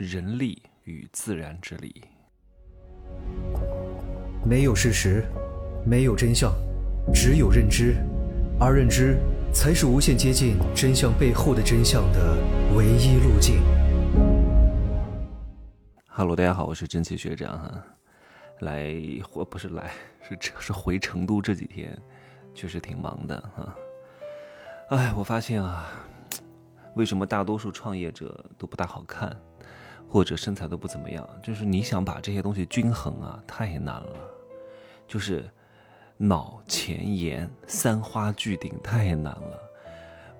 人力与自然之力。没有事实，没有真相，只有认知，而认知才是无限接近真相背后的真相的唯一路径。Hello，大家好，我是真奇学长哈。来或不是来，是是回成都这几天，确实挺忙的哈。哎，我发现啊，为什么大多数创业者都不大好看？或者身材都不怎么样，就是你想把这些东西均衡啊，太难了。就是脑前颜三花聚顶太难了，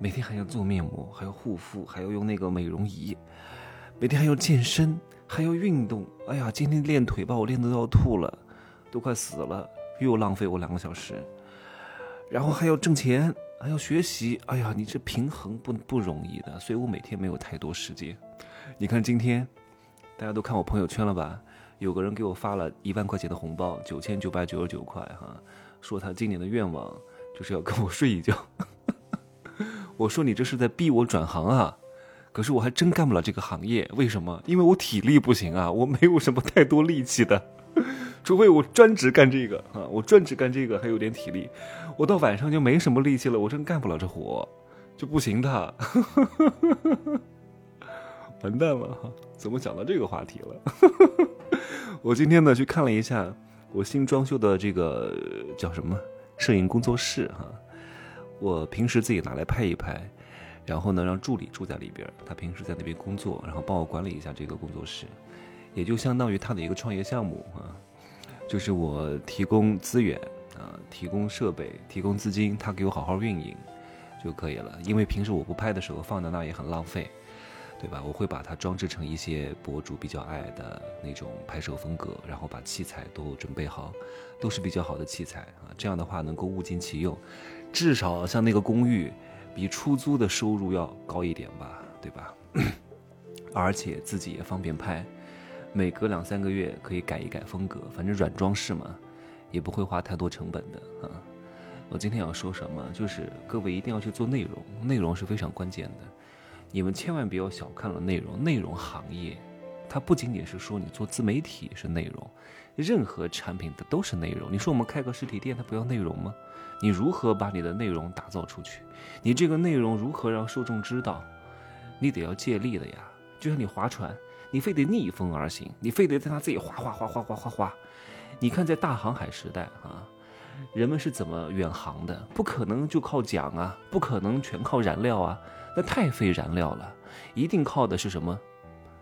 每天还要做面膜，还要护肤，还要用那个美容仪，每天还要健身，还要运动。哎呀，今天练腿把我练得都要吐了，都快死了，又浪费我两个小时。然后还要挣钱，还要学习。哎呀，你这平衡不不容易的，所以我每天没有太多时间。你看今天。大家都看我朋友圈了吧？有个人给我发了一万块钱的红包，九千九百九十九块哈，说他今年的愿望就是要跟我睡一觉。我说你这是在逼我转行啊？可是我还真干不了这个行业，为什么？因为我体力不行啊，我没有什么太多力气的，除非我专职干这个啊，我专职干这个还有点体力，我到晚上就没什么力气了，我真干不了这活，就不行的。完蛋了哈！怎么讲到这个话题了？我今天呢去看了一下我新装修的这个叫什么摄影工作室哈。我平时自己拿来拍一拍，然后呢让助理住在里边，他平时在那边工作，然后帮我管理一下这个工作室，也就相当于他的一个创业项目啊。就是我提供资源啊，提供设备，提供资金，他给我好好运营就可以了。因为平时我不拍的时候放在那也很浪费。对吧？我会把它装置成一些博主比较爱的那种拍摄风格，然后把器材都准备好，都是比较好的器材啊。这样的话能够物尽其用，至少像那个公寓，比出租的收入要高一点吧，对吧？而且自己也方便拍，每隔两三个月可以改一改风格，反正软装饰嘛，也不会花太多成本的啊。我今天要说什么？就是各位一定要去做内容，内容是非常关键的。你们千万不要小看了内容，内容行业，它不仅仅是说你做自媒体是内容，任何产品的都是内容。你说我们开个实体店，它不要内容吗？你如何把你的内容打造出去？你这个内容如何让受众知道？你得要借力的呀。就像你划船，你非得逆风而行，你非得在那自己划划划划划划划。你看在大航海时代啊，人们是怎么远航的？不可能就靠桨啊，不可能全靠燃料啊。那太费燃料了，一定靠的是什么？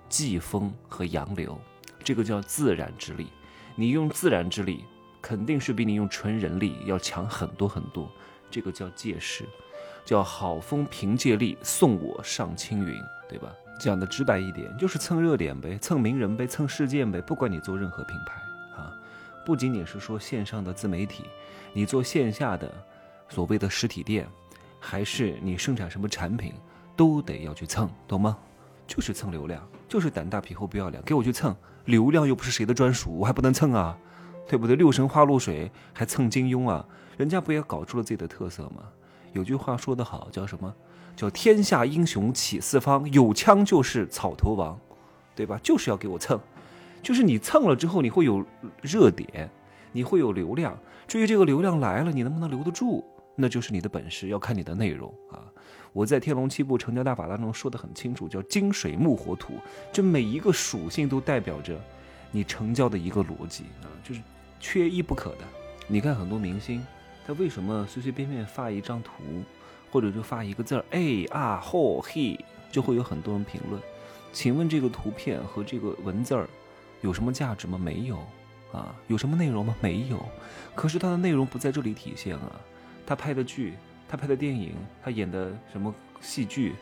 季风和洋流，这个叫自然之力。你用自然之力，肯定是比你用纯人力要强很多很多。这个叫借势，叫好风凭借力送我上青云，对吧？讲的直白一点，就是蹭热点呗，蹭名人呗，蹭事件呗。不管你做任何品牌啊，不仅仅是说线上的自媒体，你做线下的所谓的实体店。还是你生产什么产品，都得要去蹭，懂吗？就是蹭流量，就是胆大皮厚不要脸，给我去蹭流量又不是谁的专属，我还不能蹭啊，对不对？六神花露水还蹭金庸啊，人家不也搞出了自己的特色吗？有句话说得好，叫什么？叫天下英雄起四方，有枪就是草头王，对吧？就是要给我蹭，就是你蹭了之后，你会有热点，你会有流量。至于这个流量来了，你能不能留得住？那就是你的本事，要看你的内容啊！我在《天龙七部成交大法》当中说的很清楚，叫金水木火土，这每一个属性都代表着你成交的一个逻辑啊，就是缺一不可的。你看很多明星，他为什么随随便便发一张图，或者就发一个字儿，哎啊吼嘿，就会有很多人评论？请问这个图片和这个文字儿有什么价值吗？没有啊，有什么内容吗？没有。可是它的内容不在这里体现啊。他拍的剧，他拍的电影，他演的什么戏剧，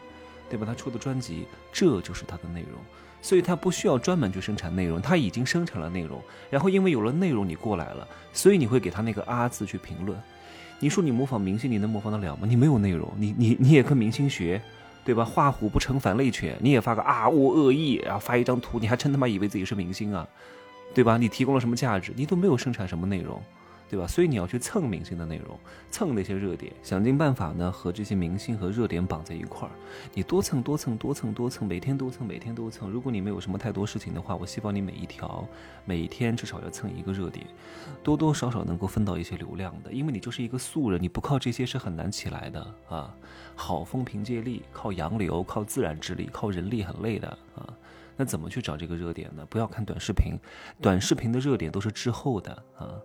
对吧？他出的专辑，这就是他的内容。所以他不需要专门去生产内容，他已经生产了内容。然后因为有了内容，你过来了，所以你会给他那个“啊”字去评论。你说你模仿明星，你能模仿得了吗？你没有内容，你你你也跟明星学，对吧？画虎不成反类犬，你也发个啊我恶意，然后发一张图，你还真他妈以为自己是明星啊，对吧？你提供了什么价值？你都没有生产什么内容。对吧？所以你要去蹭明星的内容，蹭那些热点，想尽办法呢和这些明星和热点绑在一块儿。你多蹭多蹭多蹭多蹭，每天多蹭每天多蹭。如果你没有什么太多事情的话，我希望你每一条每一天至少要蹭一个热点，多多少少能够分到一些流量的。因为你就是一个素人，你不靠这些是很难起来的啊。好风凭借力，靠洋流，靠自然之力，靠人力很累的啊。那怎么去找这个热点呢？不要看短视频，短视频的热点都是滞后的啊。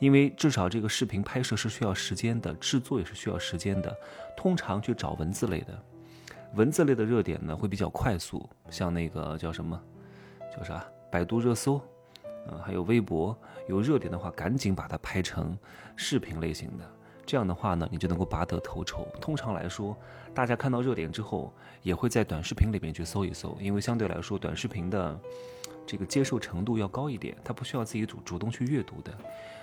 因为至少这个视频拍摄是需要时间的，制作也是需要时间的。通常去找文字类的，文字类的热点呢会比较快速，像那个叫什么，叫啥？百度热搜，嗯，还有微博，有热点的话，赶紧把它拍成视频类型的。这样的话呢，你就能够拔得头筹。通常来说，大家看到热点之后，也会在短视频里面去搜一搜，因为相对来说，短视频的这个接受程度要高一点，它不需要自己主主动去阅读的。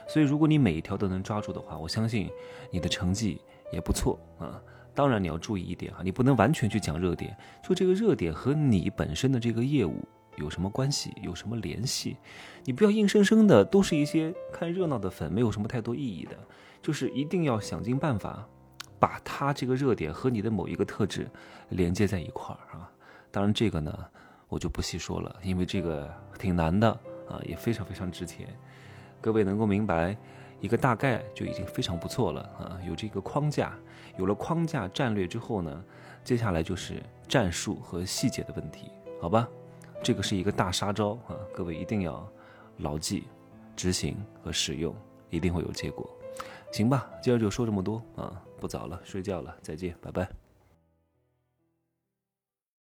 所以，如果你每一条都能抓住的话，我相信你的成绩也不错啊。当然，你要注意一点哈，你不能完全去讲热点，就这个热点和你本身的这个业务有什么关系，有什么联系？你不要硬生生的都是一些看热闹的粉，没有什么太多意义的。就是一定要想尽办法，把它这个热点和你的某一个特质连接在一块儿啊。当然，这个呢我就不细说了，因为这个挺难的啊，也非常非常值钱。各位能够明白一个大概就已经非常不错了啊！有这个框架，有了框架战略之后呢，接下来就是战术和细节的问题，好吧？这个是一个大杀招啊！各位一定要牢记、执行和使用，一定会有结果。行吧，今儿就说这么多啊！不早了，睡觉了，再见，拜拜。